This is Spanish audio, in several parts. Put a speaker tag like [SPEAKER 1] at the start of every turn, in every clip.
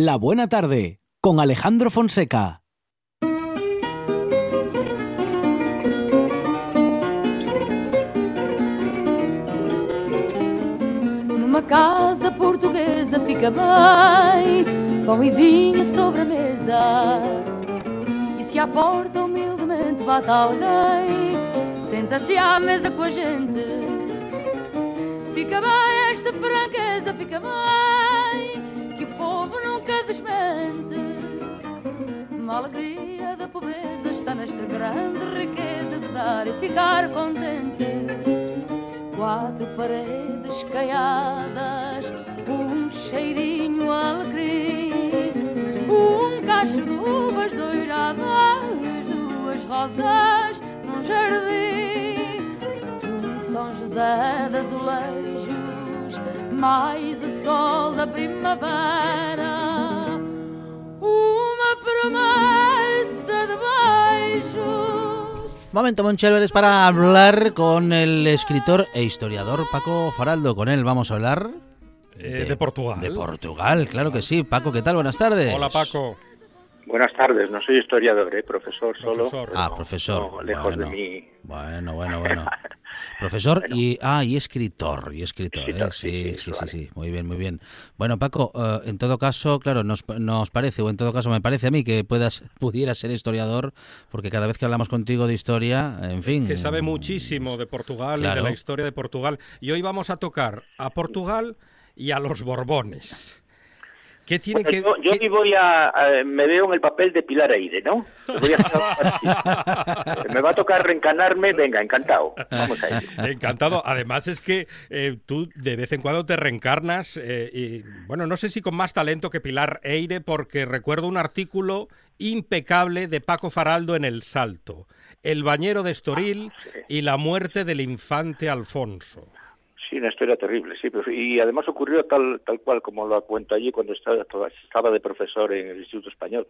[SPEAKER 1] La Buena Tarde con Alejandro Fonseca.
[SPEAKER 2] Numa casa portuguesa fica bem, pão e vinho sobre a mesa. E se à porta humildemente bate alguém, senta-se à mesa com a gente. Fica bem esta franqueza, fica bem, desmente. A alegria da pobreza está nesta grande riqueza de dar e ficar contente. Quatro paredes caiadas, um cheirinho alegre, um cacho de uvas doiradas, duas rosas num jardim, um São José de azulejos, mais o sol da primavera, uma promessa de beijos.
[SPEAKER 3] Momento, Monchel, para hablar con el escritor e historiador Paco Faraldo. Con él vamos a hablar
[SPEAKER 4] Eh, de Portugal.
[SPEAKER 3] De Portugal, claro que sí. Paco, ¿qué tal? Buenas tardes.
[SPEAKER 4] Hola, Paco.
[SPEAKER 5] Buenas tardes, no soy historiador, ¿eh? profesor solo.
[SPEAKER 4] Profesor.
[SPEAKER 3] Ah, profesor.
[SPEAKER 5] no, lejos
[SPEAKER 3] Bueno.
[SPEAKER 5] de mí.
[SPEAKER 3] Bueno, bueno, bueno. Profesor y ah y escritor y escritor, ¿eh?
[SPEAKER 5] Escritor,
[SPEAKER 3] sí,
[SPEAKER 5] sí,
[SPEAKER 3] sí,
[SPEAKER 5] sí,
[SPEAKER 3] sí,
[SPEAKER 5] eso vale.
[SPEAKER 3] sí, muy bien, muy bien. Bueno, Paco, eh, en todo caso, claro, nos, nos parece o en todo caso me parece a mí que puedas pudieras ser historiador, porque cada vez que hablamos contigo de historia, en fin,
[SPEAKER 4] Que sabe muchísimo de Portugal y de la historia de Portugal. Y hoy vamos a tocar a Portugal y a los Borbones. ¿Qué tiene
[SPEAKER 5] Bueno,
[SPEAKER 4] que
[SPEAKER 5] yo yo
[SPEAKER 4] qué-
[SPEAKER 5] voy a, a- me veo en el papel de Pilar Eire, ¿no? Voy a me va a tocar reencarnarme, venga, encantado. Vamos a ello.
[SPEAKER 4] Encantado. Además es que eh, tú de vez en cuando te reencarnas eh, y, bueno, no sé si con más talento que Pilar Eire, porque recuerdo un artículo impecable de Paco Faraldo en El Salto. El bañero de Estoril y la muerte del infante Alfonso.
[SPEAKER 5] Sí, una historia terrible, sí. pero- y además ocurrió tal tal cual como lo cuento allí cuando estaba, estaba de profesor en el Instituto Español.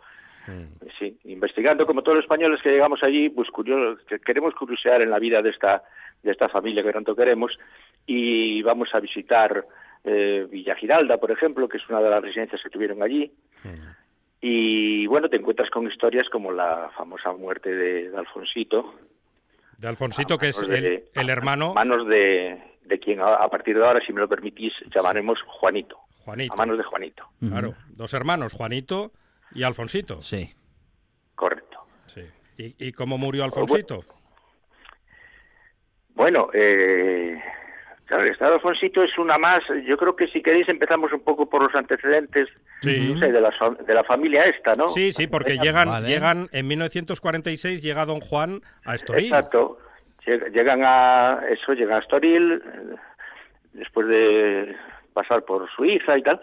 [SPEAKER 5] Sí, investigando como todos los españoles que llegamos allí, pues curio- que queremos curiosear en la vida de esta de esta familia que tanto queremos y vamos a visitar eh, Villa Giralda, por ejemplo, que es una de las residencias que tuvieron allí. Y bueno, te encuentras con historias como la famosa muerte de, de Alfonsito,
[SPEAKER 4] De Alfonsito, que es
[SPEAKER 5] de-
[SPEAKER 4] el, el hermano
[SPEAKER 5] manos de, de quien a, a partir de ahora, si me lo permitís, llamaremos Juanito.
[SPEAKER 4] Juanito.
[SPEAKER 5] A manos de Juanito,
[SPEAKER 4] Claro, dos hermanos, Juanito y Alfonsito.
[SPEAKER 3] Sí.
[SPEAKER 5] correcto.
[SPEAKER 4] Sí. ¿Y, y cómo murió Alfonsito?
[SPEAKER 5] Bueno, eh, claro, el estado Alfonsito es una más. Yo creo que si queréis empezamos un poco por los antecedentes
[SPEAKER 4] Sí.
[SPEAKER 5] no sé, de, la, de la familia esta, ¿no?
[SPEAKER 4] Sí, sí, porque llegan,
[SPEAKER 3] Vale.
[SPEAKER 4] llegan en 1946 llega Don Juan a Estoril.
[SPEAKER 5] Exacto. Lleg- Llegan a eso, llegan a Estoril, después de pasar por Suiza y tal,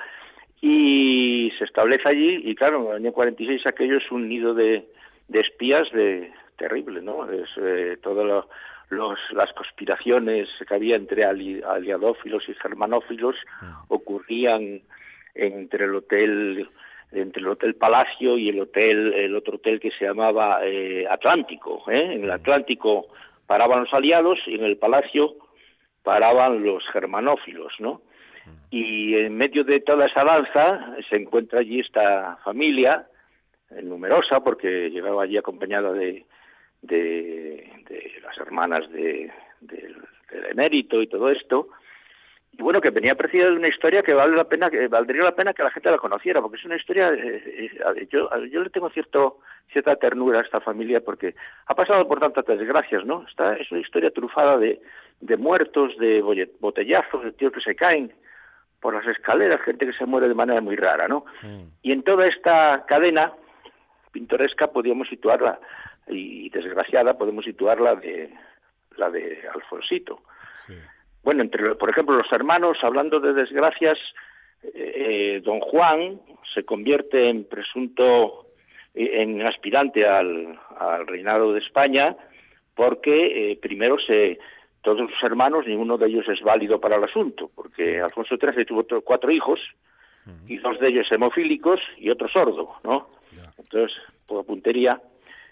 [SPEAKER 5] y se establece allí, y claro, en el año 46 aquello es un nido de, de espías de terrible, ¿no? Es eh, todas lo- los, las conspiraciones que había entre ali- aliadófilos y germanófilos ocurrían entre el hotel entre el hotel Palacio y el hotel el otro hotel que se llamaba eh, Atlántico ¿eh? en el Atlántico paraban los aliados y en el Palacio paraban los germanófilos no y en medio de toda esa danza se encuentra allí esta familia eh, numerosa porque llegaba allí acompañada de de, de las hermanas de, del- del emérito y todo esto y bueno que venía precedida de una historia que vale la pena que valdría la pena que la gente la conociera porque es una historia eh, eh, yo yo le tengo cierto cierta ternura a esta familia porque ha pasado por tantas desgracias no Está, es una historia trufada de, de muertos de botellazos de tíos que se caen por las escaleras gente que se muere de manera muy rara no y en toda esta cadena pintoresca podíamos situarla y desgraciada podemos situarla de la de Alfonsito bueno, entre, por ejemplo, los hermanos, hablando de desgracias, eh, don Juan se convierte en presunto, eh, en aspirante al, al reinado de España, porque eh, primero se, todos sus hermanos, ninguno de ellos es válido para el asunto, porque Alfonso XIII tuvo cuatro hijos, y dos de ellos hemofílicos y otro sordo, ¿no? Entonces, por puntería,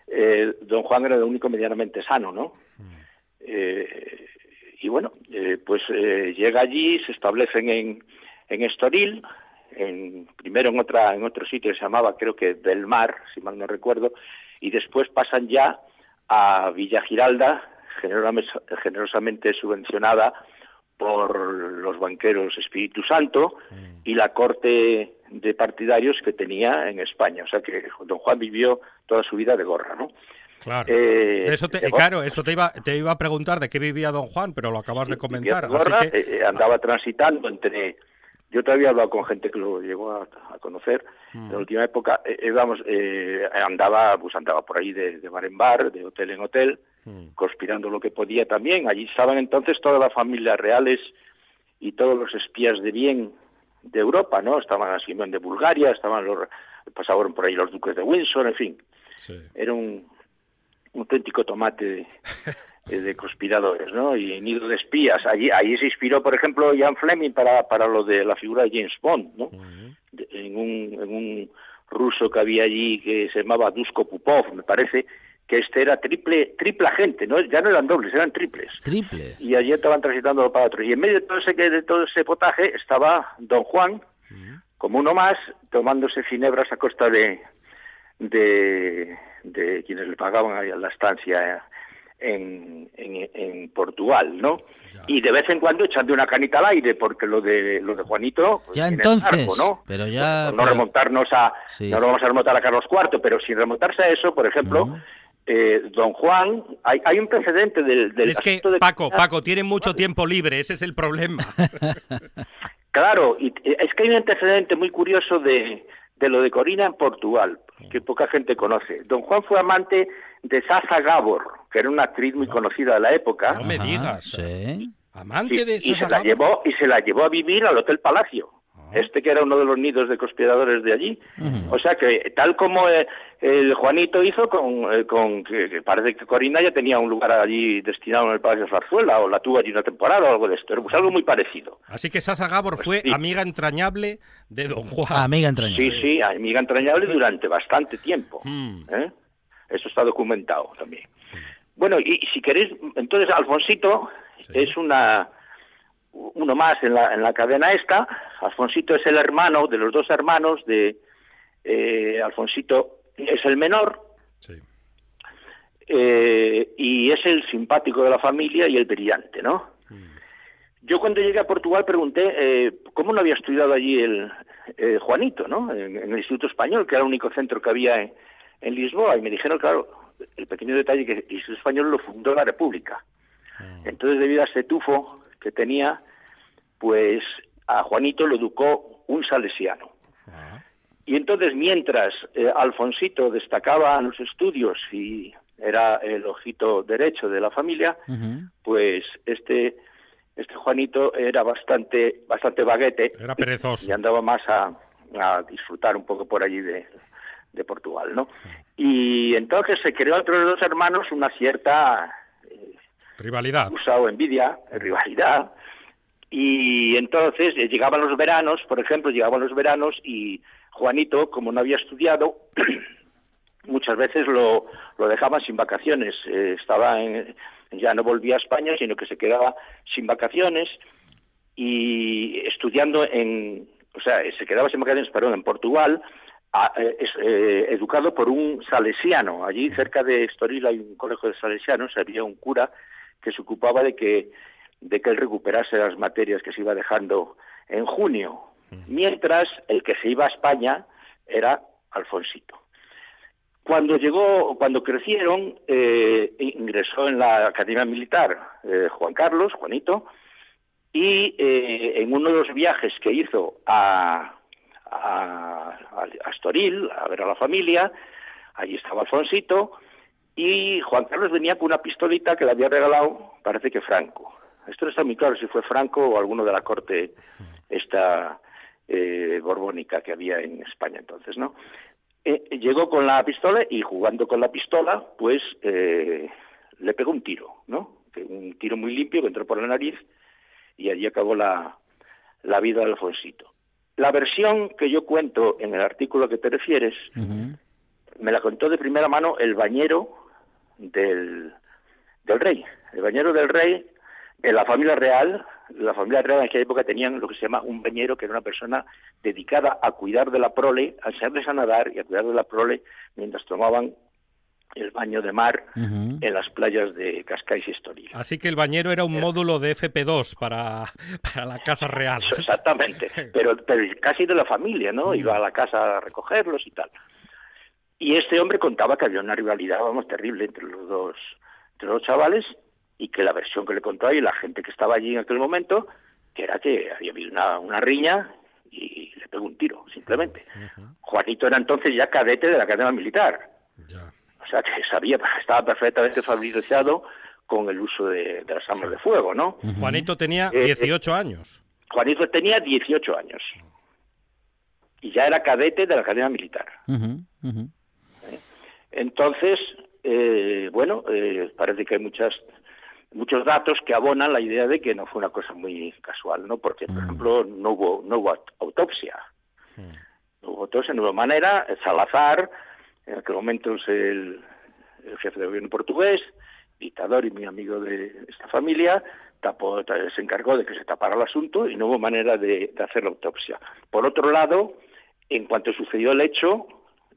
[SPEAKER 5] eh, don Juan era el único medianamente sano, ¿no? Eh, y bueno, eh, pues eh, llega allí, se establecen en, en Estoril, en, primero en otra en otro sitio que se llamaba creo que Del Mar, si mal no recuerdo, y después pasan ya a Villa Giralda, generosamente subvencionada por los banqueros Espíritu Santo y la corte de partidarios que tenía en España. O sea que don Juan vivió toda su vida de gorra, ¿no?
[SPEAKER 4] Claro. Eh, eso te, claro, eso te iba, te iba a preguntar de qué vivía don Juan, pero lo acabas de comentar.
[SPEAKER 5] Eh, eh, andaba transitando entre... Yo todavía he hablado con gente que lo llegó a, conocer en la mm. última época. vamos, andaba, pues andaba por ahí de, bar en bar, de hotel en hotel, mm. conspirando lo que podía también. Allí estaban entonces todas las familias reales y todos los espías de bien de Europa, ¿no? Estaban así de Bulgaria, estaban los pasaban por ahí los duques de Windsor, en fin. Era un, un auténtico tomate de, conspiradores, ¿no? Y nido de espías. Allí, ahí se inspiró, por ejemplo, Jan Fleming para, para lo de la figura de James Bond, ¿no? en, un, en un ruso que había allí que se llamaba Dusko Pupov, me parece, que este era triple, triple agente, ¿no? ya no eran dobles, eran triples.
[SPEAKER 3] Triple.
[SPEAKER 5] Y allí estaban transitando para otro. Y en medio de todo ese, de todo ese potaje estaba don Juan, como uno más, tomándose cinebras a costa de, de, de quienes le pagaban a la estancia en, en, Portugal, ¿no? Y de vez en cuando echando una canita al aire, porque lo de lo de Juanito
[SPEAKER 3] pues, ya entonces, ¿no? Pero ya
[SPEAKER 5] no, remontarnos a no lo vamos a remontar a Carlos IV, pero sin remontarse a eso, por ejemplo, eh, don Juan, hay, hay un precedente del, del
[SPEAKER 4] es que Paco, Paco tiene mucho tiempo libre, ese es el problema.
[SPEAKER 5] claro, y es que hay un antecedente muy curioso de de lo de Corina en Portugal, que poca gente conoce. Don Juan fue amante de Sasa Gabor, que era una actriz muy conocida de la época.
[SPEAKER 4] No me digas. ¿sí? Amante de Sasa
[SPEAKER 5] y se la llevó y se la llevó a vivir al Hotel Palacio este que era uno de los nidos de conspiradores de allí. O sea que tal como eh, el Juanito hizo con, eh, con que, parece que Corina ya tenía un lugar allí destinado en el Palacio de Zarzuela o la tuvo allí una temporada o algo de esto, pues algo muy parecido.
[SPEAKER 4] Así que Sasa Gabor fue amiga entrañable de Don Juan.
[SPEAKER 3] Amiga entrañable.
[SPEAKER 5] Sí, sí, amiga entrañable durante bastante tiempo. Mm. ¿eh? Eso está documentado también. Bueno, y, si queréis, entonces Alfonsito es una uno más en la, en la cadena esta. Alfonsito es el hermano de los dos hermanos de eh, Alfonsito es el menor eh, y es el simpático de la familia y el brillante, ¿no? Mm. Yo cuando llegué a Portugal pregunté eh, cómo no había estudiado allí el Juanito, ¿no? En, el Instituto Español, que era el único centro que había en, Lisboa, y me dijeron, claro, el pequeño detalle que el Instituto Español lo fundó la República. Ah. Entonces, debido a ese tufo que tenía, pues a Juanito lo educó un salesiano. Ah. Y entonces, mientras eh, Alfonsito destacaba en los estudios y era el ojito derecho de la familia, pues este este Juanito era bastante bastante baguete.
[SPEAKER 4] Era perezoso.
[SPEAKER 5] Y andaba más a, disfrutar un poco por allí de, de Portugal, ¿no? Y entonces se creó entre los dos hermanos una cierta
[SPEAKER 4] Rivalidad.
[SPEAKER 5] Usado envidia, rivalidad. Y entonces eh, llegaban los veranos, por ejemplo, llegaban los veranos y Juanito, como no había estudiado, muchas veces lo, lo dejaban sin vacaciones. Eh, estaba en, ya no volvía a España, sino que se quedaba sin vacaciones y estudiando en, o sea, se quedaba sin vacaciones, perdón, en Portugal, eh, educado por un salesiano. Allí cerca de Estoril hay un colegio de salesianos, había un cura que se ocupaba de que, de que él recuperase las materias que se iba dejando en junio, mientras el que se iba a España era Alfonsito. Cuando llegó, cuando crecieron, eh, ingresó en la Academia Militar eh, Juan Carlos, Juanito, y eh, en uno de los viajes que hizo a, a, a Astoril, a ver a la familia, allí estaba Alfonsito, y Juan Carlos venía con una pistolita que le había regalado, parece que Franco. Esto no está muy claro si fue Franco o alguno de la corte esta eh, borbónica que había en España entonces, ¿no? Eh, llegó con la pistola y jugando con la pistola, pues eh, le pegó un tiro, ¿no? Un tiro muy limpio que entró por la nariz y allí acabó la, la vida de Alfonsito. La versión que yo cuento en el artículo que te refieres, me la contó de primera mano el bañero del, del rey. El bañero del rey En la familia real, la familia real en aquella época tenían lo que se llama un bañero, que era una persona dedicada a cuidar de la prole, a enseñarles a nadar y a cuidar de la prole mientras tomaban el baño de mar en las playas de Cascais y Estoril.
[SPEAKER 4] Así que el bañero era un módulo de FP2 para, para la Casa Real.
[SPEAKER 5] Eso, Exactamente, pero, pero casi de la familia, ¿no? Iba a la casa a recogerlos y tal. Y este hombre contaba que había una rivalidad, vamos, terrible entre los dos, entre los dos chavales y que la versión que le contó ahí la gente que estaba allí en aquel momento, que era que había habido una, una riña y le pegó un tiro, simplemente. Juanito era entonces ya cadete de la Academia Militar.
[SPEAKER 4] Ya.
[SPEAKER 5] O sea, que sabía, estaba perfectamente familiarizado con el uso de, de las armas de fuego, ¿no?
[SPEAKER 4] Juanito tenía
[SPEAKER 5] Eh, eh.
[SPEAKER 4] 18 años.
[SPEAKER 5] Juanito tenía 18 años y ya era cadete de la Academia Militar.
[SPEAKER 3] Ujú.
[SPEAKER 5] Entonces, eh, bueno, eh, parece que hay muchas muchos datos que abonan la idea de que no fue una cosa muy casual, ¿no? Porque, por ejemplo, no hubo no hubo autopsia. No hubo autopsia, no hubo manera. Salazar, en aquel momento es el, el jefe de gobierno portugués, dictador y muy amigo de esta familia, tapó, se encargó de que se tapara el asunto y no hubo manera de, de hacer la autopsia. Por otro lado, en cuanto sucedió el hecho,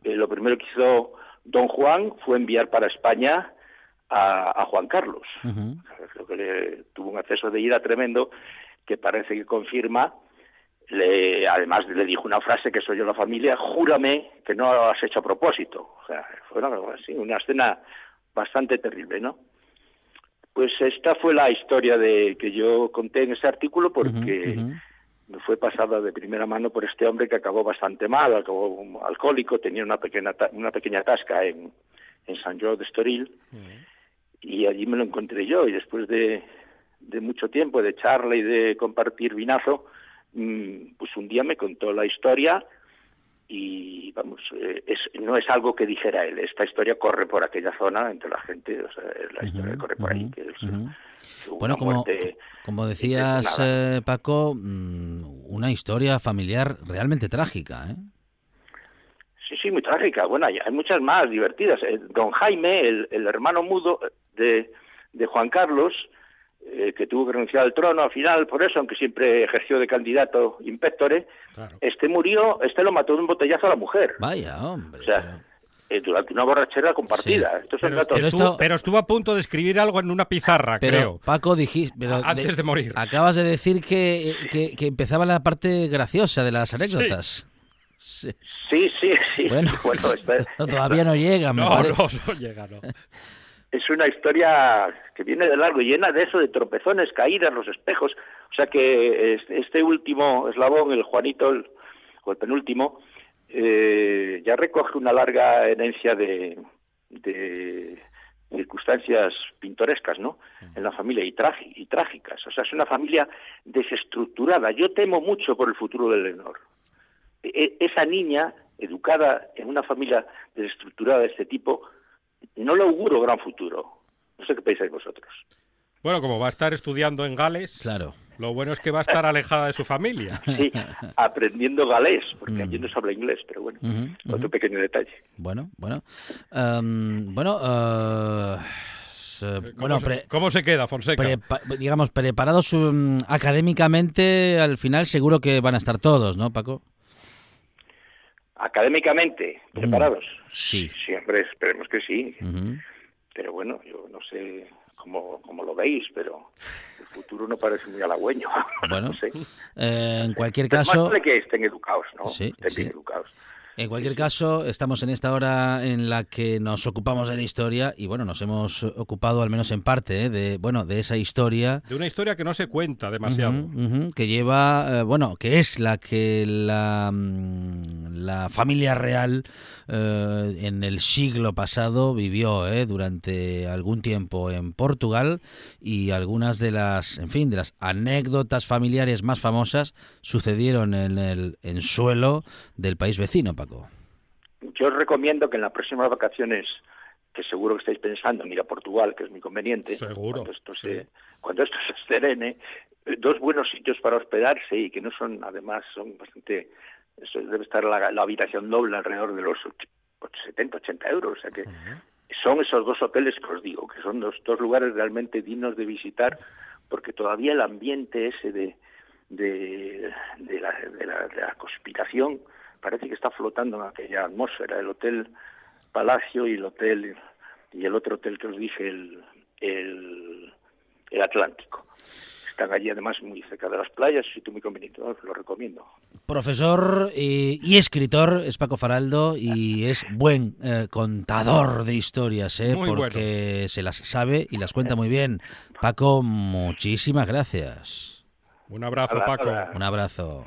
[SPEAKER 5] eh, lo primero que hizo don Juan fue enviar para España a, a Juan Carlos. Creo que le, tuvo un acceso de ira tremendo que parece que confirma. Le, además le dijo una frase que soy yo la familia, júrame que no lo has hecho a propósito. O sea, fue una, sí, una escena bastante terrible, ¿no? Pues esta fue la historia de que yo conté en ese artículo porque me fue pasada de primera mano por este hombre que acabó bastante mal, acabó alcohólico, tenía una pequeña una pequeña tasca en, en San Jorge de Estoril y allí me lo encontré yo y después de, de mucho tiempo de charla y de compartir vinazo, mm, pues un día me contó la historia y vamos, eh, es, no es algo que dijera él, esta historia corre por aquella zona entre la gente, o sea, la historia corre por ahí, que es hubo
[SPEAKER 3] Bueno, como,
[SPEAKER 5] muerte
[SPEAKER 3] como decías, eh, Paco, mm, una historia familiar realmente trágica, ¿eh?
[SPEAKER 5] Sí, sí, muy trágica. Bueno, hay, hay muchas más divertidas. Eh, Don Jaime, el, el hermano mudo de, de Juan Carlos, eh, que tuvo que renunciar al trono al final por eso, aunque siempre ejerció de candidato impectore,
[SPEAKER 4] Claro.
[SPEAKER 5] este murió, este lo mató de un botellazo a la mujer.
[SPEAKER 3] Vaya, hombre.
[SPEAKER 5] O sea,
[SPEAKER 3] pero-
[SPEAKER 5] eh, durante una borrachera compartida. Estos son
[SPEAKER 4] Pero,
[SPEAKER 5] datos.
[SPEAKER 3] Pero
[SPEAKER 4] estuvo,
[SPEAKER 3] esto-
[SPEAKER 4] pero estuvo a punto de escribir algo en una pizarra,
[SPEAKER 3] Pero,
[SPEAKER 4] creo.
[SPEAKER 3] Paco, dijiste...
[SPEAKER 4] Antes de morir.
[SPEAKER 3] Acabas de decir que, que, que empezaba la parte graciosa de las anécdotas. Sí.
[SPEAKER 5] Sí, sí, sí.
[SPEAKER 3] Bueno, todavía no llega, me
[SPEAKER 4] No, no, no llega, no.
[SPEAKER 5] Es una historia que viene de largo, llena de eso, de tropezones, caídas, los espejos. O sea que este, último eslabón, el Juanito, el- o el penúltimo, eh, ya recoge una larga herencia de, circunstancias pintorescas, ¿no? En la familia y, trágicas. O sea, es una familia desestructurada. Yo temo mucho por el futuro de Leonor. E- esa niña, educada en una familia desestructurada de este tipo, no le auguro gran futuro. No sé qué pensáis vosotros.
[SPEAKER 4] Bueno, como va a estar estudiando en Gales,
[SPEAKER 3] Claro.
[SPEAKER 4] lo bueno es que va a estar alejada de su familia.
[SPEAKER 5] Sí, aprendiendo galés, porque
[SPEAKER 3] Mm.
[SPEAKER 5] allí no se habla inglés, pero bueno, otro pequeño detalle.
[SPEAKER 3] Bueno, bueno. Em, bueno, s-
[SPEAKER 4] ¿Cómo,
[SPEAKER 3] bueno,
[SPEAKER 4] se, cómo se queda, Fonseca?
[SPEAKER 3] prepa- digamos, preparados um, académicamente, al final seguro que van a estar todos, ¿no, Paco?
[SPEAKER 5] Académicamente, preparados.
[SPEAKER 3] Sí.
[SPEAKER 5] Siempre esperemos que sí. Pero bueno, yo no sé cómo, cómo lo veis, pero el futuro no parece muy halagüeño.
[SPEAKER 3] Bueno,
[SPEAKER 5] no sé.
[SPEAKER 3] Eh, en cualquier
[SPEAKER 5] Pero más
[SPEAKER 3] caso,
[SPEAKER 5] vale que estén educados, ¿no?
[SPEAKER 3] Sí,
[SPEAKER 5] estén
[SPEAKER 3] sí.
[SPEAKER 5] bien educados.
[SPEAKER 3] En cualquier caso, estamos en esta hora en la que nos ocupamos de la historia y bueno, nos hemos ocupado al menos en parte ¿eh? de bueno de esa historia
[SPEAKER 4] De una historia que no se cuenta demasiado.
[SPEAKER 3] Que lleva, eh, bueno, que es la que la, mm, la familia real eh, en el siglo pasado vivió eh, durante algún tiempo en Portugal y algunas de las, en fin, de las anécdotas familiares más famosas sucedieron en el en suelo del país vecino, Paco.
[SPEAKER 5] Yo os recomiendo que en las próximas vacaciones, que seguro que estáis pensando en ir a Portugal, que es muy conveniente,
[SPEAKER 4] Seguro,
[SPEAKER 5] cuando esto
[SPEAKER 4] sí.
[SPEAKER 5] se, cuando esto se serene, eh, dos buenos sitios para hospedarse y que no son, además, son bastante, eso debe estar la, la habitación doble alrededor de los och- och- 70, 80 euros, o sea que son esos dos hoteles que os digo, que son dos, dos lugares realmente dignos de visitar porque todavía el ambiente ese de, de, de, la, de, la, de la conspiración parece que está flotando en aquella atmósfera, el Hotel Palacio y el hotel y el otro hotel que os dije, el, el, el Atlántico. Están allí además muy cerca de las playas, sitio muy conveniente, os lo recomiendo.
[SPEAKER 3] Profesor y, y escritor es Paco Faraldo y es buen eh, contador de historias, ¿eh?
[SPEAKER 4] Muy
[SPEAKER 3] porque se las sabe y las cuenta muy bien. Paco, muchísimas gracias.
[SPEAKER 4] Un abrazo, Paco.
[SPEAKER 3] Un abrazo.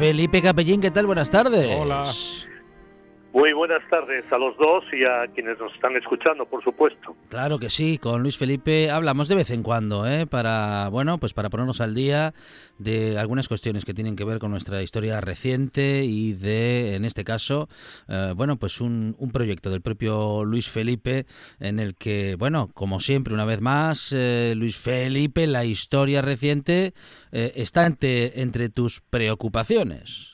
[SPEAKER 3] Felipe Capellín, ¿qué tal? Buenas tardes.
[SPEAKER 4] Hola.
[SPEAKER 6] Muy buenas tardes a los dos y a quienes nos están escuchando, por supuesto.
[SPEAKER 3] Claro que sí, con Luis Felipe hablamos de vez en cuando, ¿eh? Para, bueno, pues para ponernos al día de algunas cuestiones que tienen que ver con nuestra historia reciente y de, en este caso, eh, bueno, pues un, un proyecto del propio Luis Felipe en el que, bueno, como siempre, una vez más, eh, Luis Felipe, la historia reciente eh, está entre, entre tus preocupaciones.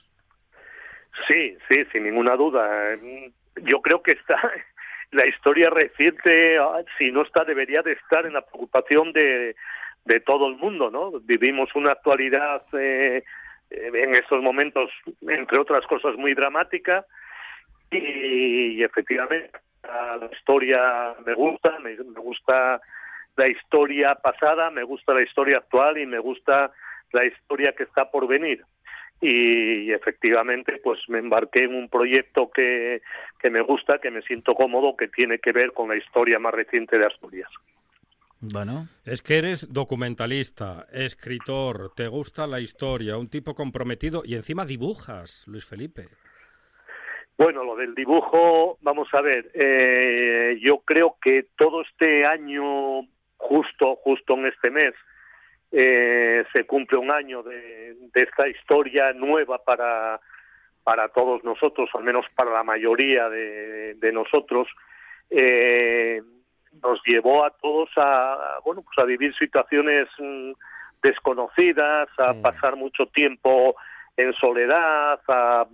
[SPEAKER 6] Sí, sí, sin ninguna duda. Yo creo que está la historia reciente, ah, si no está, debería de estar en la preocupación de, de todo el mundo, ¿no? Vivimos una actualidad eh, en estos momentos, entre otras cosas, muy dramática y, efectivamente la historia me gusta, me gusta la historia pasada, me gusta la historia actual y me gusta la historia que está por venir y efectivamente pues me embarqué en un proyecto que, que me gusta, que me siento cómodo, que tiene que ver con la historia más reciente de Asturias.
[SPEAKER 3] Bueno,
[SPEAKER 4] Es que eres documentalista, escritor, te gusta la historia, un tipo comprometido y encima dibujas, Luis Felipe.
[SPEAKER 6] Bueno, lo del dibujo, vamos a ver, eh, yo creo que todo este año, justo, justo en este mes, eh, se cumple un año de, de esta historia nueva para, para todos nosotros, al menos para la mayoría de, de nosotros, eh, nos llevó a todos a, bueno, pues a vivir situaciones mm, desconocidas, a
[SPEAKER 4] Mm.
[SPEAKER 6] pasar mucho tiempo en soledad, a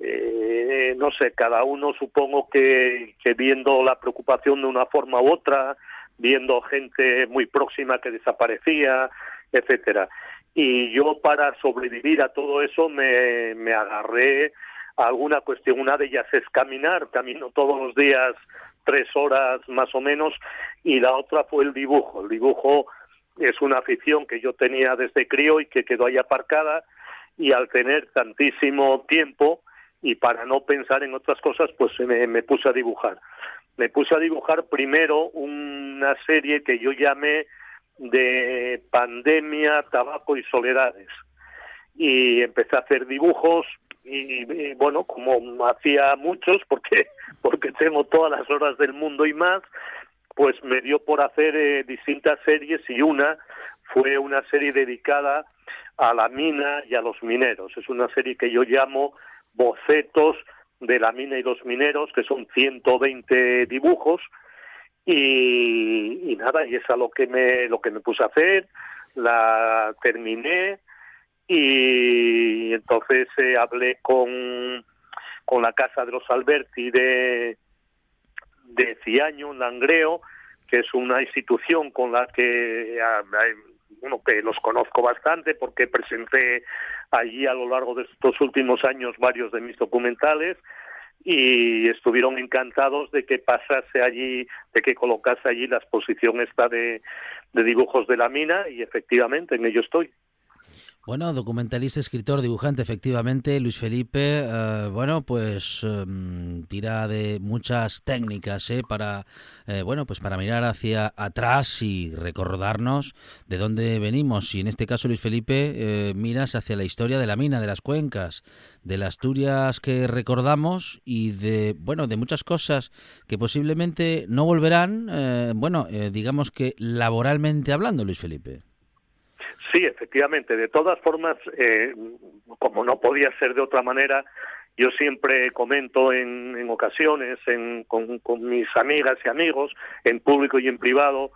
[SPEAKER 6] eh, no sé, cada uno supongo que, que viendo la preocupación de una forma u otra, viendo gente muy próxima que desaparecía, etcétera. Y yo para sobrevivir a todo eso me, me agarré a alguna cuestión. Una de ellas es caminar, camino todos los días tres horas más o menos, y la otra fue el dibujo. El dibujo es una afición que yo tenía desde crío y que quedó ahí aparcada, y al tener tantísimo tiempo, y para no pensar en otras cosas, pues me, me puse a dibujar. Me puse a dibujar primero una serie que yo llamé de pandemia, tabaco y soledades. Y empecé a hacer dibujos y, bueno, como hacía muchos, porque, porque tengo todas las horas del mundo y más, pues me dio por hacer eh, distintas series y una fue una serie dedicada a la mina y a los mineros. Es una serie que yo llamo Bocetos de la mina y los mineros, que son 120 dibujos, y, y nada, y es a lo que me, lo que me puse a hacer, la terminé, y entonces eh, hablé con, con la Casa de los Alberti de, de Ciaño, Langreo, que es una institución con la que bueno, que los conozco bastante porque presenté allí a lo largo de estos últimos años varios de mis documentales y estuvieron encantados de que pasase allí, de que colocase allí la exposición esta de, de dibujos de la mina y efectivamente en ello estoy.
[SPEAKER 3] Bueno, documentalista, escritor, dibujante, efectivamente, Luis Felipe, eh, bueno, pues em, tira de muchas técnicas ¿eh? para, eh, bueno, pues para mirar hacia atrás y recordarnos de dónde venimos. Y en este caso, Luis Felipe, eh, miras hacia la historia de la mina, de las cuencas, de las Asturias que recordamos y de, bueno, de muchas cosas que posiblemente no volverán, bueno, digamos que laboralmente hablando, Luis Felipe.
[SPEAKER 6] Sí, efectivamente. De todas formas, eh, como no podía ser de otra manera, yo siempre comento en, ocasiones con, mis amigas y amigos, en público y en privado,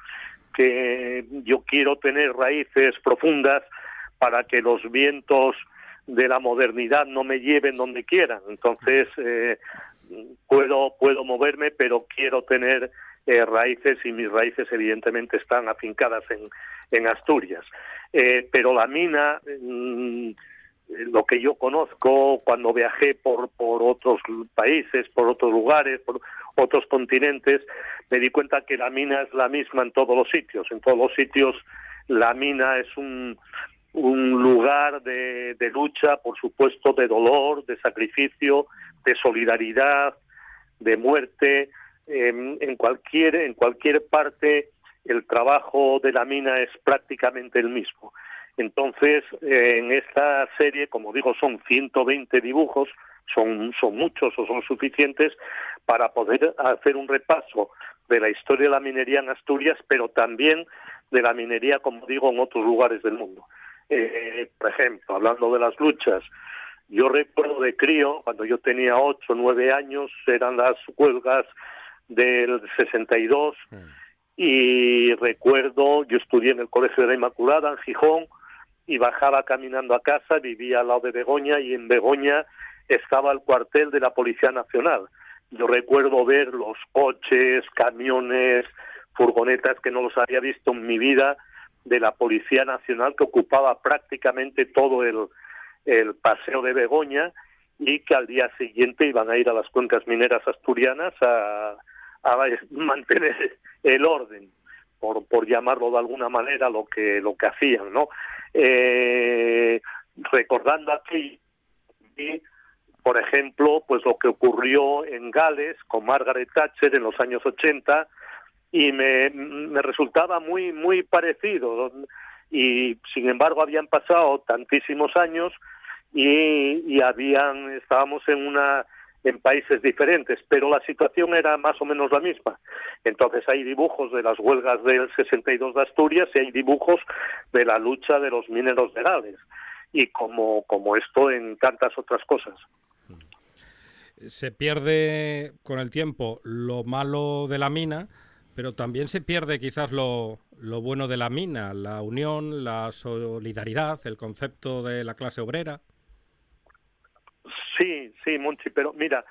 [SPEAKER 6] que yo quiero tener raíces profundas para que los vientos de la modernidad no me lleven donde quieran. Entonces, eh, puedo, puedo moverme, pero quiero tener eh, raíces y mis raíces evidentemente están afincadas en Asturias. Eh, pero la mina, mm, lo que yo conozco cuando viajé por, por otros países, por otros lugares, por otros continentes, me di cuenta que la mina es la misma en todos los sitios. En todos los sitios la mina es un, un lugar de, de lucha, por supuesto, de dolor, de sacrificio, de solidaridad, de muerte. En, en cualquier en cualquier parte el trabajo de la mina es prácticamente el mismo. Entonces, eh, en esta serie, como digo, son 120 dibujos, son, son muchos o son suficientes para poder hacer un repaso de la historia de la minería en Asturias, pero también de la minería, como digo, en otros lugares del mundo. Eh, por ejemplo, hablando de las luchas, yo recuerdo de crío, cuando yo tenía 8 o 9 años, eran las huelgas del 62, y recuerdo, yo estudié en el Colegio de la Inmaculada en Gijón y bajaba caminando a casa, vivía al lado de Begoña y en Begoña estaba el cuartel de la Policía Nacional. Yo recuerdo ver los coches, camiones, furgonetas que no los había visto en mi vida de la Policía Nacional que ocupaba prácticamente todo el, el paseo de Begoña y que al día siguiente iban a ir a las cuencas mineras asturianas a, a mantener el orden, por, por llamarlo de alguna manera, lo que, lo que hacían, ¿no? Eh, recordando aquí, por ejemplo, pues lo que ocurrió en Gales con Margaret Thatcher en los años 80 y me, me resultaba muy, muy parecido. Y sin embargo habían pasado tantísimos años y, y habían, estábamos en una en países diferentes, pero la situación era más o menos la misma. Entonces hay dibujos de las huelgas del 62 de Asturias y hay dibujos de la lucha de los mineros de Gales. Y como, esto en tantas otras cosas.
[SPEAKER 4] Se pierde con el tiempo lo malo de la mina, pero también se pierde quizás lo, lo bueno de la mina, la unión, la solidaridad, el concepto de la clase obrera.
[SPEAKER 6] Sí, Monchi, pero mira,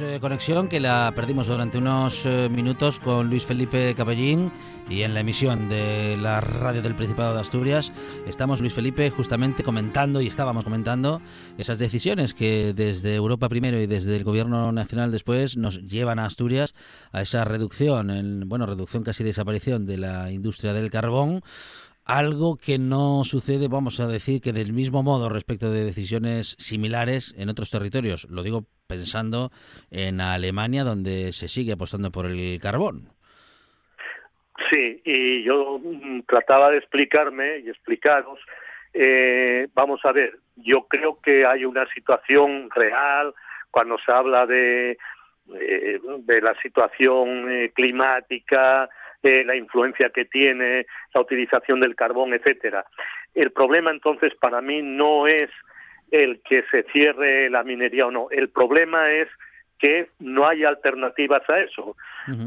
[SPEAKER 3] Eh, conexión que la perdimos durante unos eh, minutos con Luis Felipe Cabellín y en la emisión de la radio del Principado de Asturias estamos Luis Felipe justamente comentando y estábamos comentando esas decisiones que desde Europa primero y desde el gobierno nacional después nos llevan a Asturias a esa reducción, en, bueno, reducción casi desaparición de la industria del carbón algo que no sucede, vamos a decir, que del mismo modo respecto de decisiones similares en otros territorios. Lo digo pensando en Alemania, donde se sigue apostando por el carbón.
[SPEAKER 6] Sí, y yo mm, trataba de explicarme y explicaros. Eh, vamos a ver, yo creo que hay una situación real cuando se habla de, eh, de la situación eh, climática, la influencia que tiene la utilización del carbón, etcétera. El problema entonces para mí no es el que se cierre la minería o no, el problema es que no hay alternativas a eso.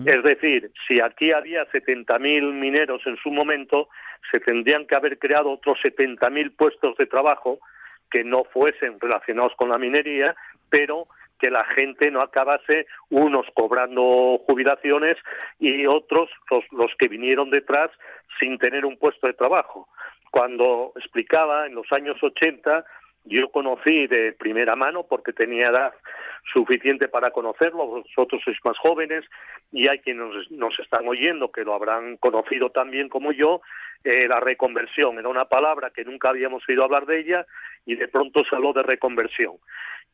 [SPEAKER 6] Es decir, si aquí había 70.000 mineros en su momento, se tendrían que haber creado otros 70.000 puestos de trabajo que no fuesen relacionados con la minería, pero que la gente no acabase unos cobrando jubilaciones y otros, los, los que vinieron detrás, sin tener un puesto de trabajo. Cuando explicaba en los años 80, yo conocí de primera mano porque tenía edad suficiente para conocerlo, vosotros sois más jóvenes y hay quienes nos, están oyendo que lo habrán conocido también como yo, eh, la reconversión. Era una palabra que nunca habíamos oído hablar de ella y de pronto se habló de reconversión.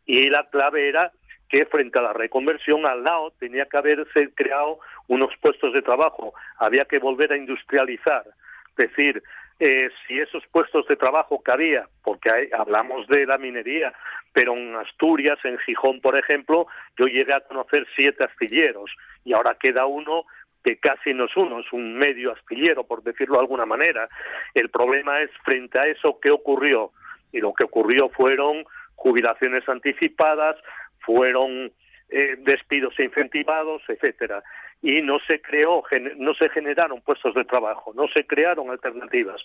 [SPEAKER 6] Y la clave era que frente a la reconversión al lado tenía que haberse creado unos puestos de trabajo, había que volver a industrializar, es decir, eh, si esos puestos de trabajo que porque hablamos de la minería, pero en Asturias, en Gijón, por ejemplo, yo llegué a conocer siete astilleros y ahora queda uno que casi no es uno, es un medio astillero, por decirlo de alguna manera. El problema es frente a eso, ¿qué ocurrió? Y lo que ocurrió fueron jubilaciones anticipadas, fueron eh, despidos incentivados, etcétera. Y no se creó, no se generaron puestos de trabajo, no se crearon alternativas.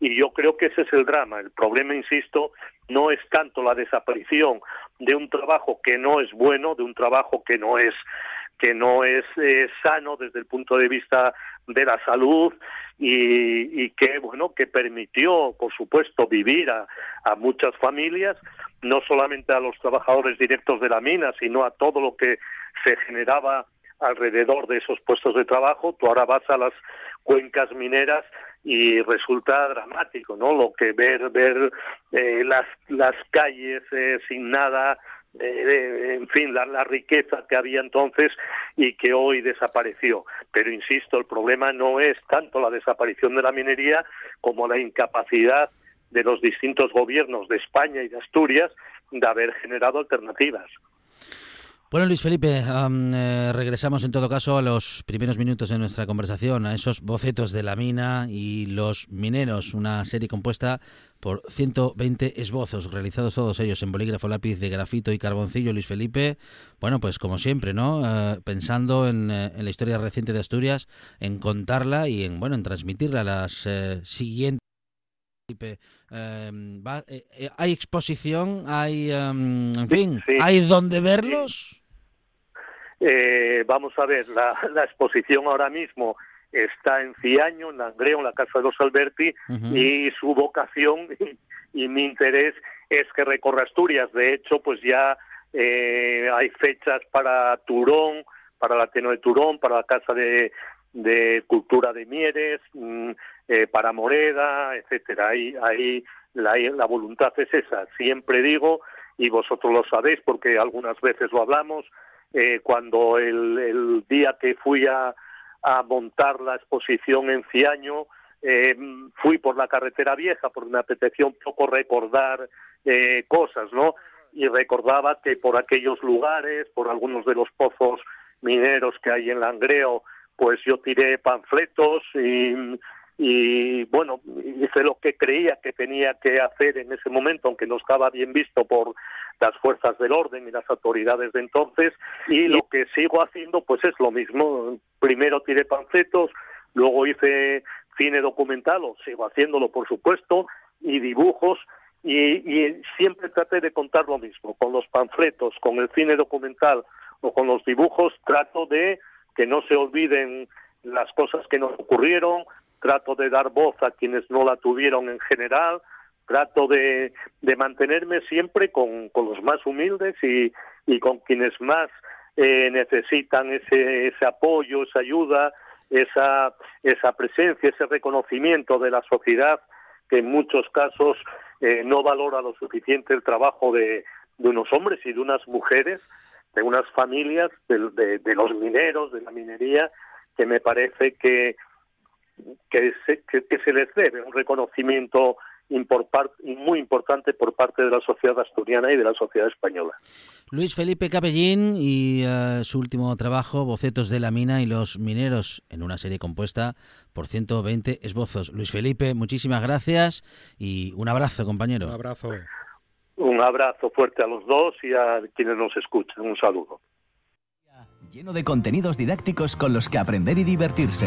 [SPEAKER 6] Y yo creo que ese es el drama. El problema, insisto, no es tanto la desaparición de un trabajo que no es bueno, de un trabajo que no es que no es eh, sano desde el punto de vista de la salud y, y, que bueno que permitió por supuesto vivir a, a muchas familias no solamente a los trabajadores directos de la mina, sino a todo lo que se generaba alrededor de esos puestos de trabajo. Tú ahora vas a las cuencas mineras y resulta dramático, ¿no? Lo que ver ver eh, las las calles eh, sin nada, eh, en fin, la, la, riqueza que había entonces y que hoy desapareció. Pero insisto, el problema no es tanto la desaparición de la minería como la incapacidad de los distintos gobiernos de España y de Asturias de haber generado alternativas.
[SPEAKER 3] Bueno, Luis Felipe, eh, regresamos en todo caso a los primeros minutos de nuestra conversación, a esos bocetos de la mina y los mineros, una serie compuesta por 120 esbozos, realizados todos ellos en bolígrafo, lápiz de grafito y carboncillo, Luis Felipe. Bueno, pues como siempre, ¿no? Eh, pensando en, eh, en, la historia reciente de Asturias, en contarla y en, bueno, en transmitirla a las siguientes Em, eh, eh, ¿Hay exposición? ¿Hay, em, en fin, ¿hay donde verlos?
[SPEAKER 6] Eh, vamos a ver, la, exposición ahora mismo está en Ciaño, en Langreo, en la Casa de los Alberti, y su vocación y, mi interés es que recorra Asturias. De hecho, pues ya hay fechas para Turón, para la Teno de Turón, para la Casa de, de Cultura de Mieres, mm, eh, para Moreda, etcétera. Ahí, ahí la, la voluntad es esa. Siempre digo, y vosotros lo sabéis porque algunas veces lo hablamos, eh, cuando el, el, día que fui a, a, montar la exposición en Ciaño, eh, fui por la carretera vieja porque me apeteció un poco recordar eh, cosas, ¿no? Y recordaba que por aquellos lugares, por algunos de los pozos mineros que hay en Langreo, pues yo tiré panfletos y y bueno, hice lo que creía que tenía que hacer en ese momento, aunque no estaba bien visto por las fuerzas del orden y las autoridades de entonces, y lo que sigo haciendo pues es lo mismo. Primero tiré panfletos, luego hice cine documental, o sigo haciéndolo por supuesto, y dibujos, y, y siempre traté de contar lo mismo, con los panfletos, con el cine documental o con los dibujos trato de que no se olviden las cosas que nos ocurrieron, trato de dar voz a quienes no la tuvieron en general, trato de, de mantenerme siempre con, con los más humildes y, y con quienes más eh, necesitan ese, ese apoyo, esa ayuda, esa, esa presencia, ese reconocimiento de la sociedad que en muchos casos eh, no valora lo suficiente el trabajo de, de unos hombres y de unas mujeres, de unas familias, de, de, los mineros, de la minería, que me parece que, que, se, que, se les debe un reconocimiento muy importante por parte de la sociedad asturiana y de la sociedad española.
[SPEAKER 3] Luis Felipe Capellín y uh, su último trabajo, Bocetos de la mina y los mineros, en una serie compuesta por 120 esbozos. Luis Felipe, muchísimas gracias y un abrazo, compañero.
[SPEAKER 4] Un abrazo.
[SPEAKER 6] Un abrazo fuerte a los dos y a quienes nos escuchan. Un saludo.
[SPEAKER 1] Lleno de contenidos didácticos con los que aprender y divertirse.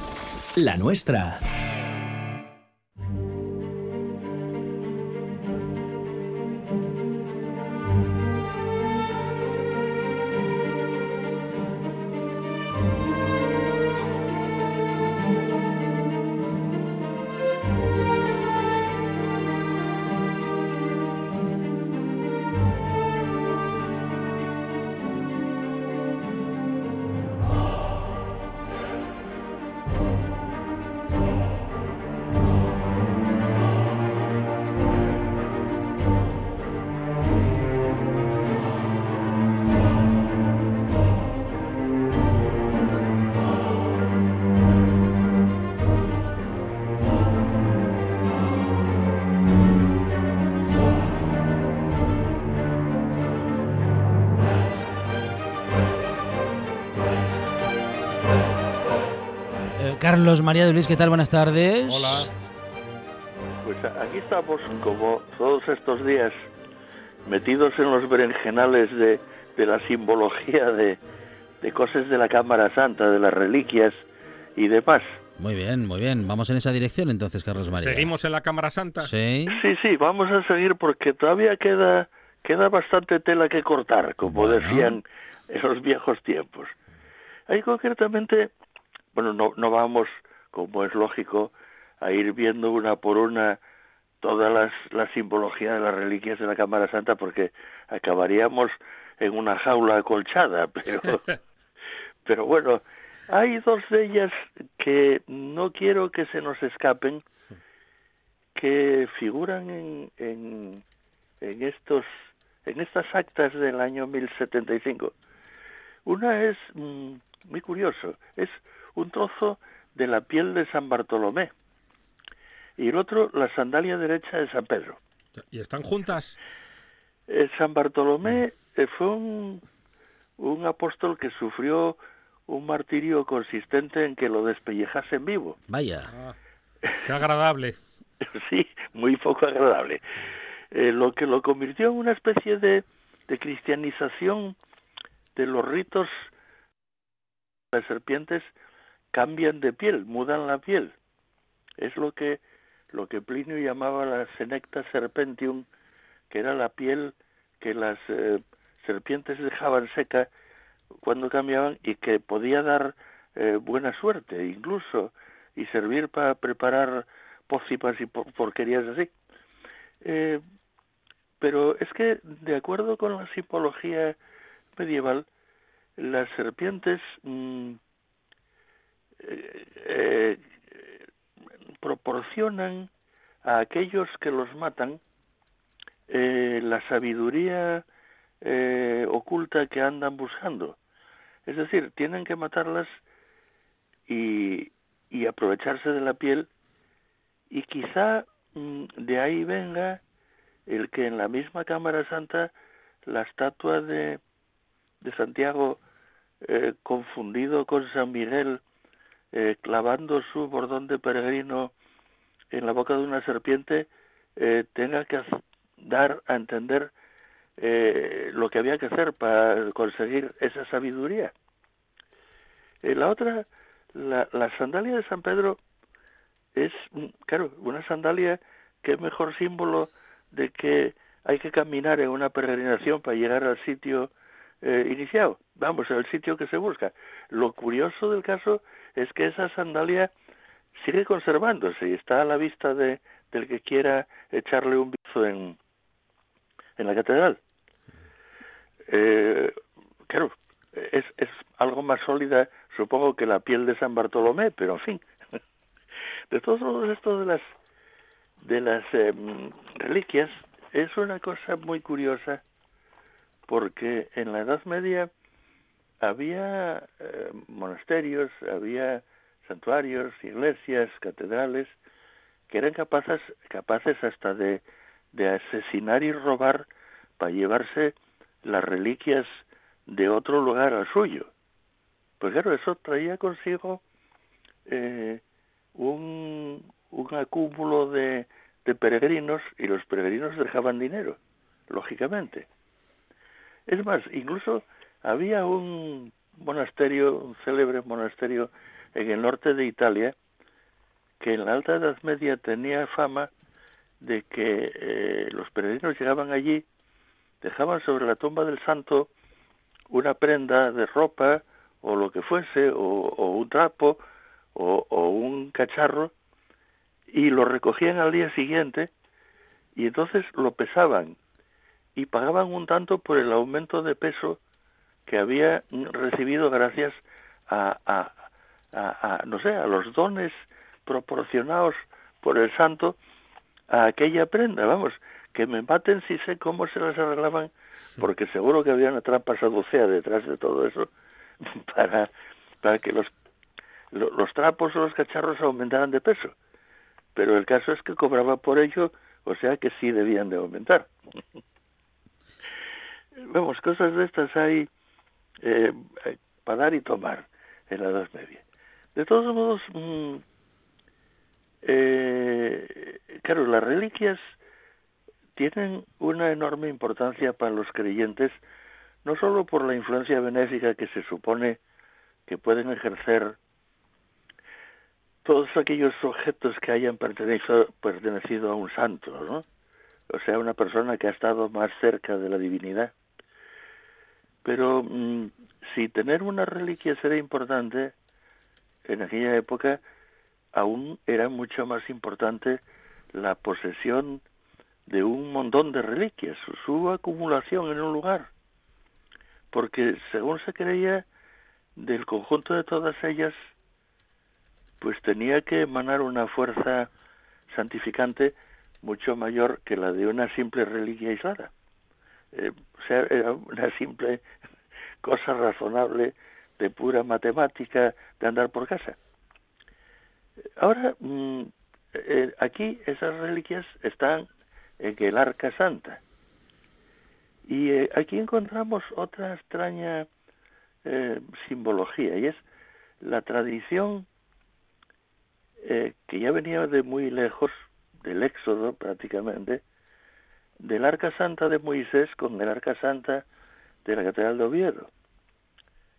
[SPEAKER 1] La nuestra.
[SPEAKER 3] Carlos María de Luis, ¿qué tal? Buenas tardes.
[SPEAKER 4] Hola.
[SPEAKER 7] Pues aquí estamos, como todos estos días, metidos en los berenjenales de, de la simbología de, de cosas de la Cámara Santa, de las reliquias y demás.
[SPEAKER 3] Muy bien, muy bien. Vamos en esa dirección entonces, Carlos María.
[SPEAKER 4] ¿Seguimos en la Cámara Santa?
[SPEAKER 3] Sí.
[SPEAKER 7] Sí, sí, vamos a seguir porque todavía queda, queda bastante tela que cortar, como decían en los viejos tiempos. Hay concretamente bueno, no, no vamos, como es lógico, a ir viendo una por una toda las, la simbología de las reliquias de la Cámara Santa porque acabaríamos en una jaula acolchada, pero, pero bueno, hay dos de ellas que no quiero que se nos escapen, que figuran en, en, en estos en estas actas del año 1075. Una es mm, muy curioso, es un trozo de la piel de San Bartolomé y el otro la sandalia derecha de San Pedro.
[SPEAKER 4] ¿Y están juntas?
[SPEAKER 7] Eh, San Bartolomé eh, fue un, un apóstol que sufrió un martirio consistente en que lo despellejasen vivo.
[SPEAKER 3] Vaya.
[SPEAKER 4] Ah, qué agradable.
[SPEAKER 7] sí, muy poco agradable. Eh, lo que lo convirtió en una especie de, de cristianización de los ritos de las serpientes cambian de piel, mudan la piel. Es lo que lo que Plinio llamaba la senecta serpentium, que era la piel que las eh, serpientes dejaban seca cuando cambiaban y que podía dar eh, buena suerte incluso y servir para preparar pócimas y porquerías así. Eh, pero es que de acuerdo con la simbología medieval, las serpientes mm, eh, proporcionan a aquellos que los matan eh, la sabiduría eh, oculta que andan buscando. Es decir, tienen que matarlas y, y aprovecharse de la piel y quizá mm, de ahí venga el que en la misma Cámara Santa la estatua de, de Santiago eh, confundido con San Miguel, eh, clavando su bordón de peregrino en la boca de una serpiente, eh, tenga que dar a entender lo que había que hacer para conseguir esa sabiduría. la otra, la, la sandalia de San Pedro es, mm, claro, una sandalia que es mejor símbolo de que hay que caminar en una peregrinación para llegar al sitio eh, iniciado, vamos, al sitio que se busca. Lo curioso del caso es que esa sandalia sigue conservándose y está a la vista de, del que quiera echarle un viso en, en la catedral. Eh, claro, es, es algo más sólida, supongo, que la piel de San Bartolomé, pero en fin. De todos modos, esto de las de las em, reliquias es una cosa muy curiosa porque en la Edad Media había eh, monasterios, había santuarios, iglesias, catedrales que eran capaces, capaces hasta de, de asesinar y robar para llevarse las reliquias de otro lugar al suyo. Pues claro, eso traía consigo eh, un, un acúmulo de, de peregrinos y los peregrinos dejaban dinero, lógicamente. Es más, incluso había un monasterio, un célebre monasterio en el norte de Italia, que en la Alta Edad Media tenía fama de que eh, los peregrinos llegaban allí, dejaban sobre la tumba del santo una prenda de ropa o lo que fuese, o, un trapo, o, o, un cacharro, y lo recogían al día siguiente, y entonces lo pesaban y pagaban un tanto por el aumento de peso que había recibido gracias a, a, a, no sé, a los dones proporcionados por el santo a aquella prenda, vamos, que me maten si sé cómo se las arreglaban, porque seguro que había una trampa saducea detrás de todo eso para, para que los, los trapos o los cacharros aumentaran de peso. Pero el caso es que cobraba por ello, o sea que sí debían de aumentar. Vemos, cosas de estas hay eh, para dar y tomar en la Edad Media. De todos modos, mm, eh, claro, las reliquias tienen una enorme importancia para los creyentes, no solo por la influencia benéfica que se supone que pueden ejercer todos aquellos objetos que hayan pertenecido, pertenecido a un santo, ¿no? O sea, una persona que ha estado más cerca de la divinidad. Pero mm, si tener una reliquia era importante, en aquella época aún era mucho más importante la posesión de un montón de reliquias, su acumulación en un lugar. Porque según se creía, del conjunto de todas ellas, pues tenía que emanar una fuerza santificante mucho mayor que la de una simple reliquia aislada. Eh, era una simple cosa razonable de pura matemática de andar por casa. Ahora, mm, eh, aquí esas reliquias están en el Arca Santa. Y eh, aquí encontramos otra extraña simbología, y es la tradición que ya venía de muy lejos, del Éxodo prácticamente, del Arca Santa de Moisés con el Arca Santa de la Catedral de Oviedo.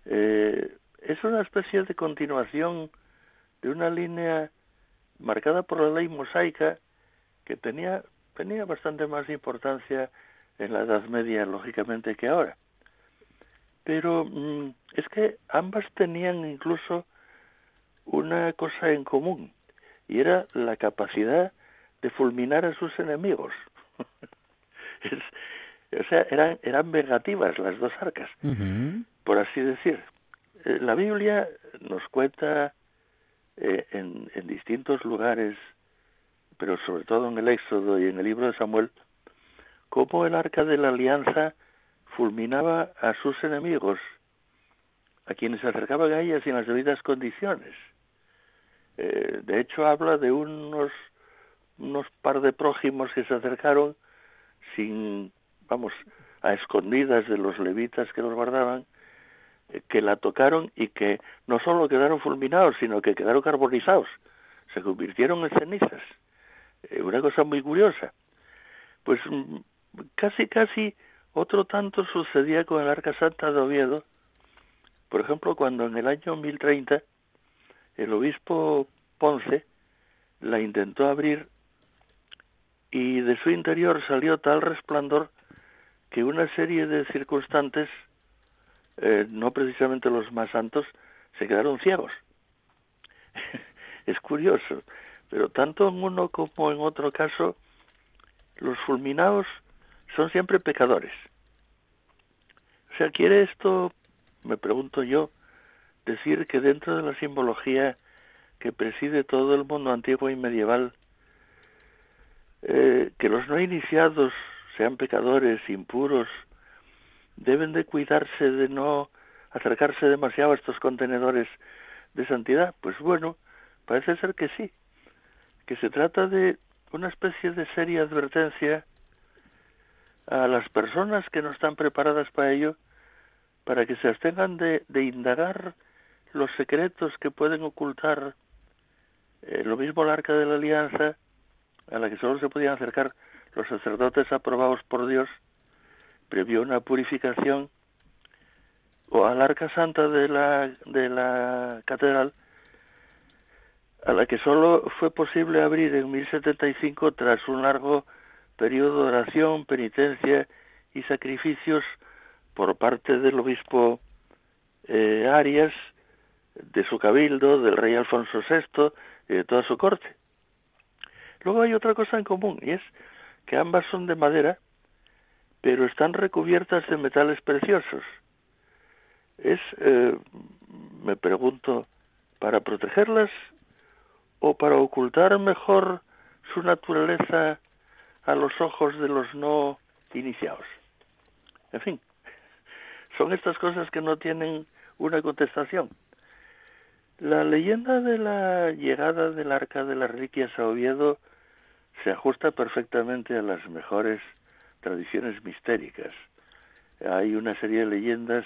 [SPEAKER 7] Eh, es una especie de continuación de una línea marcada por la ley mosaica que tenía, tenía bastante más importancia en la Edad Media, lógicamente, que ahora. Pero mm, es que ambas tenían incluso una cosa en común, y era la capacidad de fulminar a sus enemigos. o sea, eran, eran negativas las dos arcas, por así decir. Eh, la Biblia nos cuenta eh, en, en distintos lugares, pero sobre todo en el Éxodo y en el libro de Samuel, cómo el arca de la alianza fulminaba a sus enemigos, a quienes se acercaban a ellas en las debidas condiciones. Eh, de hecho, habla de unos, unos par de prójimos que se acercaron sin, vamos, a escondidas de los levitas que los guardaban, eh, que la tocaron y que no solo quedaron fulminados, sino que quedaron carbonizados, se convirtieron en cenizas. Eh, una cosa muy curiosa. Pues mm, casi, casi otro tanto sucedía con el Arca Santa de Oviedo. Por ejemplo, cuando en el año 1030 el obispo Ponce la intentó abrir y de su interior salió tal resplandor que una serie de circunstantes, eh, no precisamente los más santos, se quedaron ciegos. es curioso, pero tanto en uno como en otro caso, los fulminados son siempre pecadores. O sea, ¿quiere esto, me pregunto yo, decir que dentro de la simbología que preside todo el mundo antiguo y medieval, eh, que los no iniciados sean pecadores, impuros, deben de cuidarse de no acercarse demasiado a estos contenedores de santidad? Pues bueno, parece ser que sí, que se trata de una especie de seria advertencia a las personas que no están preparadas para ello, para que se abstengan de, indagar los secretos que pueden ocultar eh, lo mismo el arca de la alianza, a la que solo se podían acercar los sacerdotes aprobados por Dios, previó una purificación, o al arca santa de la, de la catedral, a la que solo fue posible abrir en 1075 tras un largo periodo de oración, penitencia y sacrificios por parte del obispo eh, Arias, de su cabildo, del rey Alfonso VI y de toda su corte. Luego hay otra cosa en común y es que ambas son de madera, pero están recubiertas de metales preciosos. Es, eh, me pregunto, para protegerlas o para ocultar mejor su naturaleza a los ojos de los no iniciados. En fin, son estas cosas que no tienen una contestación. La leyenda de la llegada del Arca de las Riquias a Oviedo se ajusta perfectamente a las mejores tradiciones mistéricas. Hay una serie de leyendas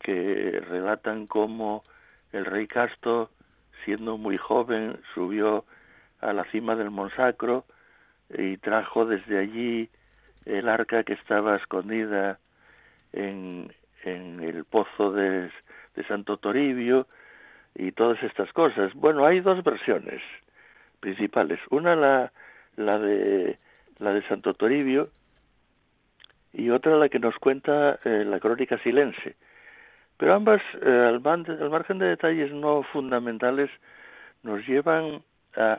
[SPEAKER 7] que relatan cómo el rey Casto, siendo muy joven, subió a la cima del Monsacro y trajo desde allí el arca que estaba escondida en, en el pozo de, de Santo Toribio y todas estas cosas. Bueno, hay dos versiones principales. Una la, de la de Santo Toribio y otra la que nos cuenta eh, la crónica silense. Pero ambas, eh, al, margen de detalles no fundamentales, nos llevan a,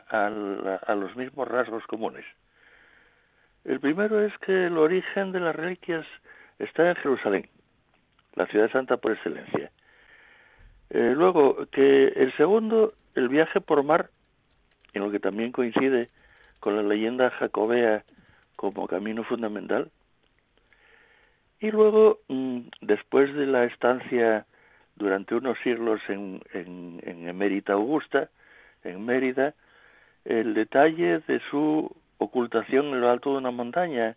[SPEAKER 7] a, los mismos rasgos comunes. El primero es que el origen de las reliquias está en Jerusalén, la ciudad santa por excelencia. Eh, luego, que el segundo, el viaje por mar, en lo que también coincide con la leyenda jacobea como camino fundamental. Y luego, mm, después de la estancia durante unos siglos en, en, Emérita Augusta, en Mérida, el detalle de su ocultación en lo alto de una montaña,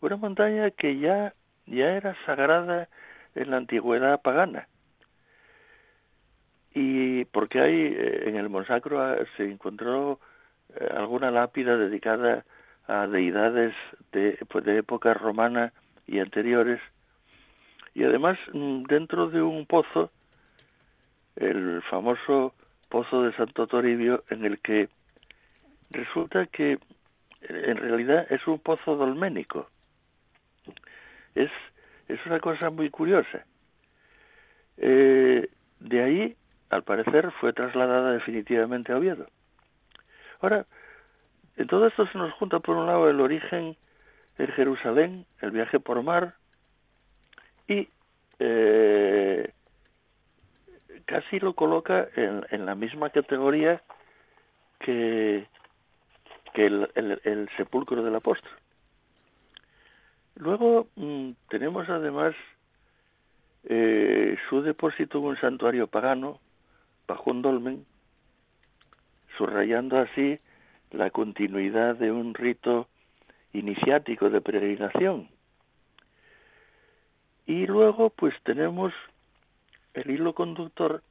[SPEAKER 7] una montaña que ya, ya era sagrada en la antigüedad pagana y porque hay eh, en el Monsacro ah, se encontró eh, alguna lápida dedicada a deidades de, pues, de época romana y anteriores. Y además mm, dentro de un pozo el famoso pozo de Santo Toribio en el que resulta que eh, en realidad es un pozo dolménico. Es es una cosa muy curiosa. De ahí al parecer fue trasladada definitivamente a Oviedo. Ahora, en todo esto se nos junta por un lado el origen en Jerusalén, el viaje por mar y eh, casi lo coloca en, la misma categoría que, que el, sepulcro del apóstol. Luego mm, tenemos además eh, su depósito en un santuario pagano bajo un dolmen, subrayando así la continuidad de un rito iniciático de peregrinación. Y luego pues tenemos el hilo conductor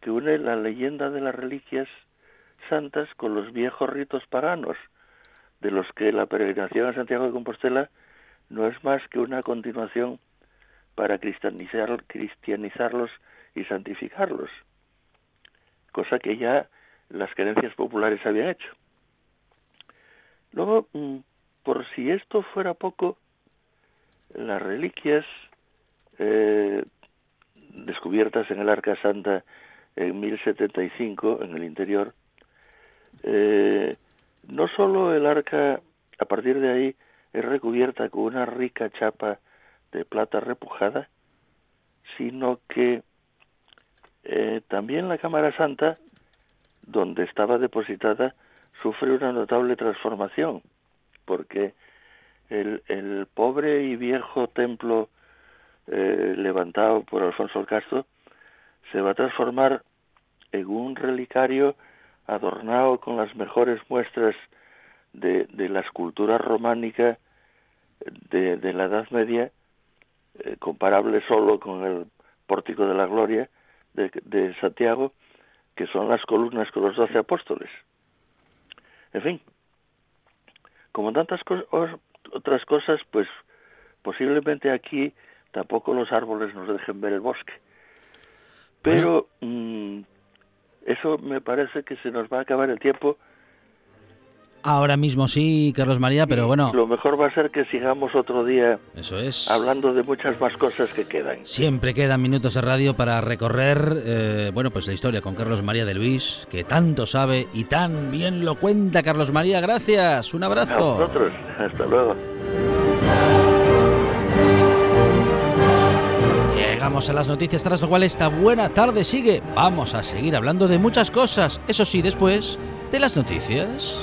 [SPEAKER 7] que une la leyenda de las reliquias santas con los viejos ritos paganos, de los que la peregrinación a Santiago de Compostela no es más que una continuación para cristianizar, cristianizarlos y santificarlos, cosa que ya las creencias populares habían hecho. Luego, mm, por si esto fuera poco, las reliquias eh, descubiertas en el Arca Santa en 1075, en el interior, eh, no solo el arca, a partir de ahí, es recubierta con una rica chapa de plata repujada, sino que eh, también la Cámara Santa, donde estaba depositada, sufre una notable transformación, porque el, el pobre y viejo templo eh, levantado por Alfonso el Castro se va a transformar en un relicario adornado con las mejores muestras de, de la escultura románica de, de la Edad Media, eh, comparable solo con el Pórtico de la Gloria de, de Santiago, que son las columnas con los doce apóstoles. En fin, como tantas otras cosas, pues posiblemente aquí tampoco los árboles nos dejen ver el bosque. Pero mm, eso me parece que se nos va a acabar el tiempo.
[SPEAKER 3] Ahora mismo sí, Carlos María, pero bueno.
[SPEAKER 7] Lo mejor va a ser que sigamos otro día.
[SPEAKER 3] Eso es.
[SPEAKER 7] Hablando de muchas más cosas que quedan.
[SPEAKER 3] Siempre quedan minutos de radio para recorrer, eh, bueno, pues la historia con Carlos María de Luis, que tanto sabe y tan bien lo cuenta. Carlos María, gracias. Un abrazo.
[SPEAKER 7] A vosotros. Hasta luego.
[SPEAKER 3] Llegamos a las noticias, tras lo cual esta buena tarde sigue. Vamos a seguir hablando de muchas cosas, eso sí, después de las noticias.